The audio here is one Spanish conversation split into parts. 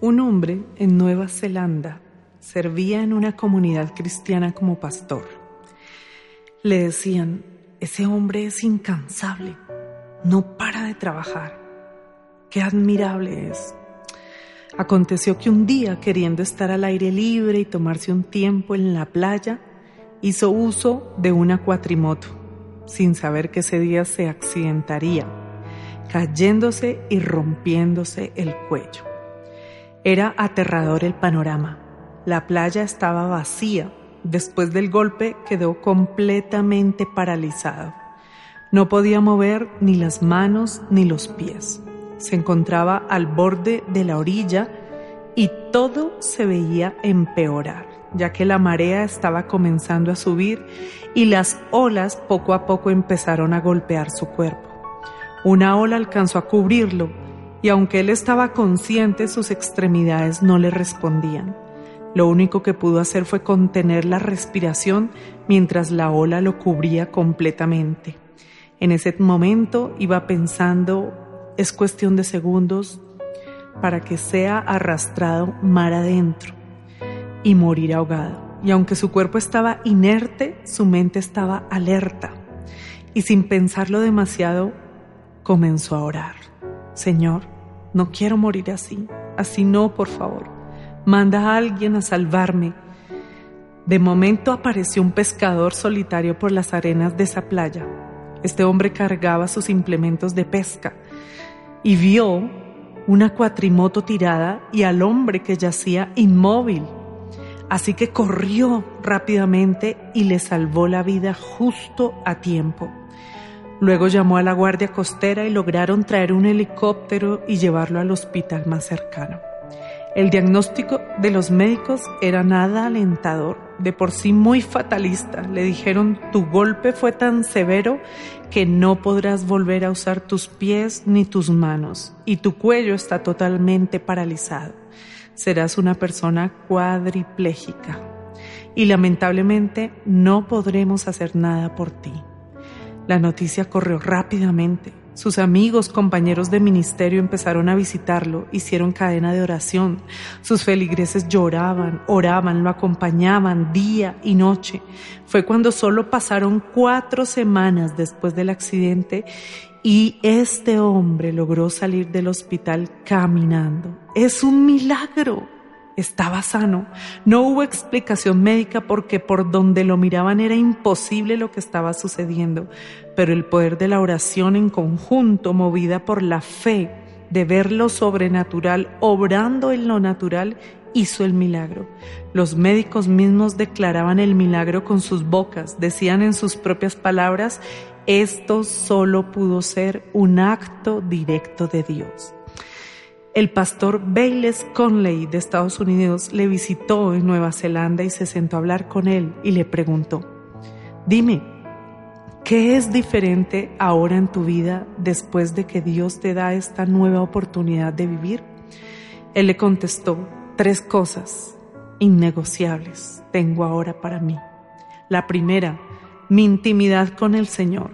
Un hombre en Nueva Zelanda servía en una comunidad cristiana como pastor. Le decían, ese hombre es incansable, no para de trabajar. Qué admirable es. Aconteció que un día, queriendo estar al aire libre y tomarse un tiempo en la playa, hizo uso de una cuatrimoto, sin saber que ese día se accidentaría, cayéndose y rompiéndose el cuello. Era aterrador el panorama. La playa estaba vacía. Después del golpe quedó completamente paralizado. No podía mover ni las manos ni los pies. Se encontraba al borde de la orilla y todo se veía empeorar, ya que la marea estaba comenzando a subir y las olas poco a poco empezaron a golpear su cuerpo. Una ola alcanzó a cubrirlo y aunque él estaba consciente, sus extremidades no le respondían. Lo único que pudo hacer fue contener la respiración mientras la ola lo cubría completamente. En ese momento iba pensando, es cuestión de segundos para que sea arrastrado mar adentro y morir ahogado. Y aunque su cuerpo estaba inerte, su mente estaba alerta. Y sin pensarlo demasiado, comenzó a orar. Señor, no quiero morir así, así no, por favor. Manda a alguien a salvarme. De momento apareció un pescador solitario por las arenas de esa playa. Este hombre cargaba sus implementos de pesca y vio una cuatrimoto tirada y al hombre que yacía inmóvil. Así que corrió rápidamente y le salvó la vida justo a tiempo. Luego llamó a la Guardia Costera y lograron traer un helicóptero y llevarlo al hospital más cercano. El diagnóstico de los médicos era nada alentador, de por sí muy fatalista. Le dijeron, tu golpe fue tan severo que no podrás volver a usar tus pies ni tus manos y tu cuello está totalmente paralizado. Serás una persona cuadripléjica y lamentablemente no podremos hacer nada por ti. La noticia corrió rápidamente. Sus amigos, compañeros de ministerio empezaron a visitarlo, hicieron cadena de oración. Sus feligreses lloraban, oraban, lo acompañaban día y noche. Fue cuando solo pasaron cuatro semanas después del accidente y este hombre logró salir del hospital caminando. Es un milagro estaba sano. No hubo explicación médica porque por donde lo miraban era imposible lo que estaba sucediendo, pero el poder de la oración en conjunto, movida por la fe de ver lo sobrenatural obrando en lo natural, hizo el milagro. Los médicos mismos declaraban el milagro con sus bocas, decían en sus propias palabras, esto solo pudo ser un acto directo de Dios. El pastor Bayles Conley de Estados Unidos le visitó en Nueva Zelanda y se sentó a hablar con él y le preguntó, dime, ¿qué es diferente ahora en tu vida después de que Dios te da esta nueva oportunidad de vivir? Él le contestó, tres cosas innegociables tengo ahora para mí. La primera, mi intimidad con el Señor.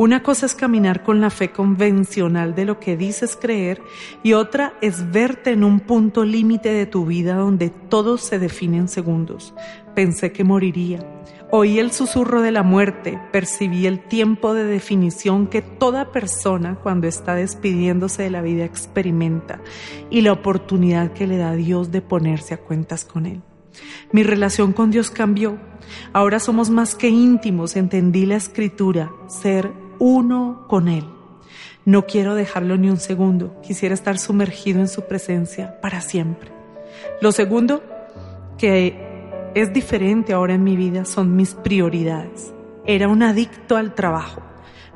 Una cosa es caminar con la fe convencional de lo que dices creer y otra es verte en un punto límite de tu vida donde todo se define en segundos. Pensé que moriría. Oí el susurro de la muerte, percibí el tiempo de definición que toda persona cuando está despidiéndose de la vida experimenta y la oportunidad que le da Dios de ponerse a cuentas con Él. Mi relación con Dios cambió. Ahora somos más que íntimos, entendí la escritura, ser uno con Él. No quiero dejarlo ni un segundo, quisiera estar sumergido en su presencia para siempre. Lo segundo que es diferente ahora en mi vida son mis prioridades. Era un adicto al trabajo.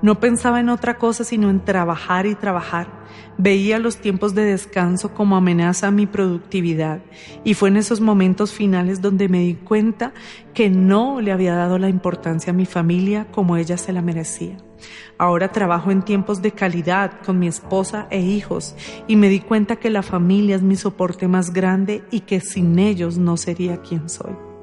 No pensaba en otra cosa sino en trabajar y trabajar. Veía los tiempos de descanso como amenaza a mi productividad y fue en esos momentos finales donde me di cuenta que no le había dado la importancia a mi familia como ella se la merecía. Ahora trabajo en tiempos de calidad con mi esposa e hijos y me di cuenta que la familia es mi soporte más grande y que sin ellos no sería quien soy.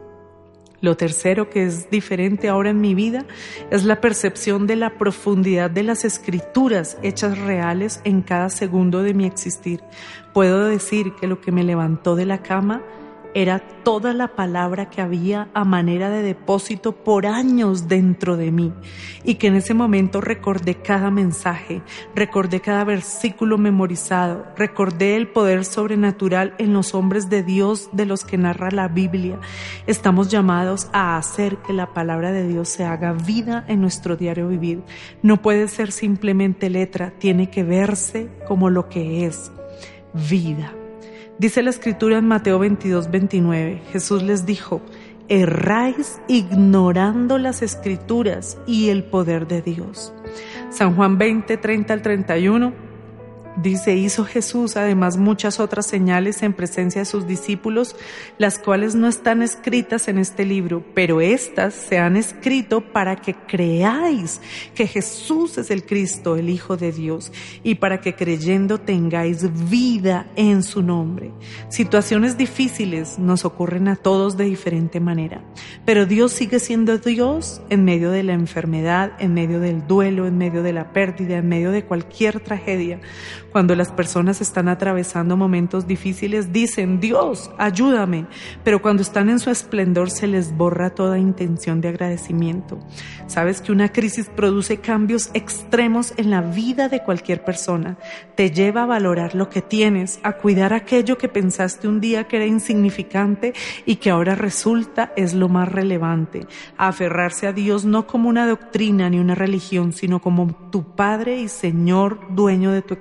Lo tercero que es diferente ahora en mi vida es la percepción de la profundidad de las escrituras hechas reales en cada segundo de mi existir. Puedo decir que lo que me levantó de la cama era toda la palabra que había a manera de depósito por años dentro de mí y que en ese momento recordé cada mensaje, recordé cada versículo memorizado, recordé el poder sobrenatural en los hombres de Dios de los que narra la Biblia. Estamos llamados a hacer que la palabra de Dios se haga vida en nuestro diario vivir. No puede ser simplemente letra, tiene que verse como lo que es, vida. Dice la escritura en Mateo 22, 29, Jesús les dijo, erráis ignorando las escrituras y el poder de Dios. San Juan 20, 30 al 31 Dice, hizo Jesús además muchas otras señales en presencia de sus discípulos, las cuales no están escritas en este libro, pero éstas se han escrito para que creáis que Jesús es el Cristo, el Hijo de Dios, y para que creyendo tengáis vida en su nombre. Situaciones difíciles nos ocurren a todos de diferente manera, pero Dios sigue siendo Dios en medio de la enfermedad, en medio del duelo, en medio de la pérdida, en medio de cualquier tragedia cuando las personas están atravesando momentos difíciles, dicen, Dios, ayúdame, pero cuando están en su esplendor se les borra toda intención de agradecimiento. Sabes que una crisis produce cambios extremos en la vida de cualquier persona. Te lleva a valorar lo que tienes, a cuidar aquello que pensaste un día que era insignificante y que ahora resulta es lo más relevante, a aferrarse a Dios no como una doctrina ni una religión, sino como tu Padre y Señor, dueño de tu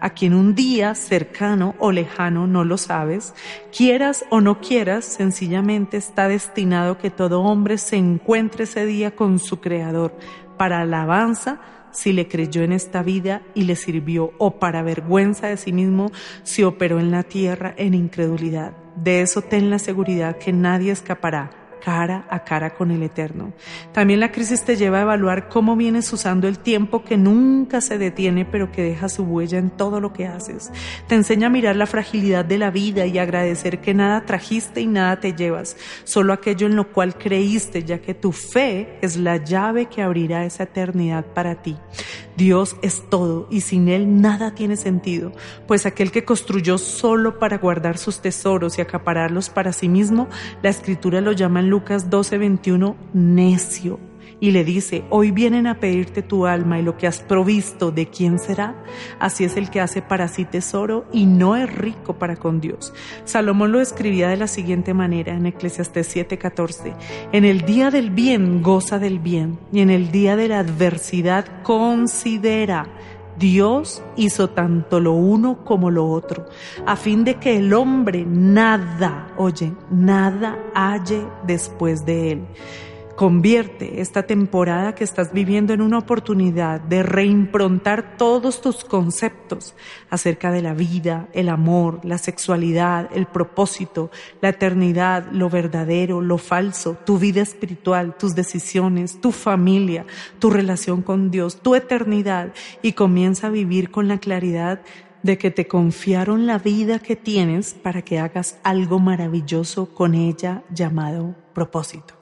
a quien un día cercano o lejano no lo sabes, quieras o no quieras, sencillamente está destinado que todo hombre se encuentre ese día con su Creador para alabanza si le creyó en esta vida y le sirvió, o para vergüenza de sí mismo si operó en la tierra en incredulidad. De eso ten la seguridad que nadie escapará cara a cara con el Eterno. También la crisis te lleva a evaluar cómo vienes usando el tiempo que nunca se detiene pero que deja su huella en todo lo que haces. Te enseña a mirar la fragilidad de la vida y agradecer que nada trajiste y nada te llevas, solo aquello en lo cual creíste, ya que tu fe es la llave que abrirá esa eternidad para ti. Dios es todo y sin Él nada tiene sentido, pues aquel que construyó solo para guardar sus tesoros y acapararlos para sí mismo, la escritura lo llama en Lucas 12:21 necio y le dice, hoy vienen a pedirte tu alma y lo que has provisto, ¿de quién será? Así es el que hace para sí tesoro y no es rico para con Dios. Salomón lo escribía de la siguiente manera en Eclesiastes 7:14, en el día del bien goza del bien y en el día de la adversidad considera. Dios hizo tanto lo uno como lo otro, a fin de que el hombre nada, oye, nada halle después de él. Convierte esta temporada que estás viviendo en una oportunidad de reimprontar todos tus conceptos acerca de la vida, el amor, la sexualidad, el propósito, la eternidad, lo verdadero, lo falso, tu vida espiritual, tus decisiones, tu familia, tu relación con Dios, tu eternidad y comienza a vivir con la claridad de que te confiaron la vida que tienes para que hagas algo maravilloso con ella llamado propósito.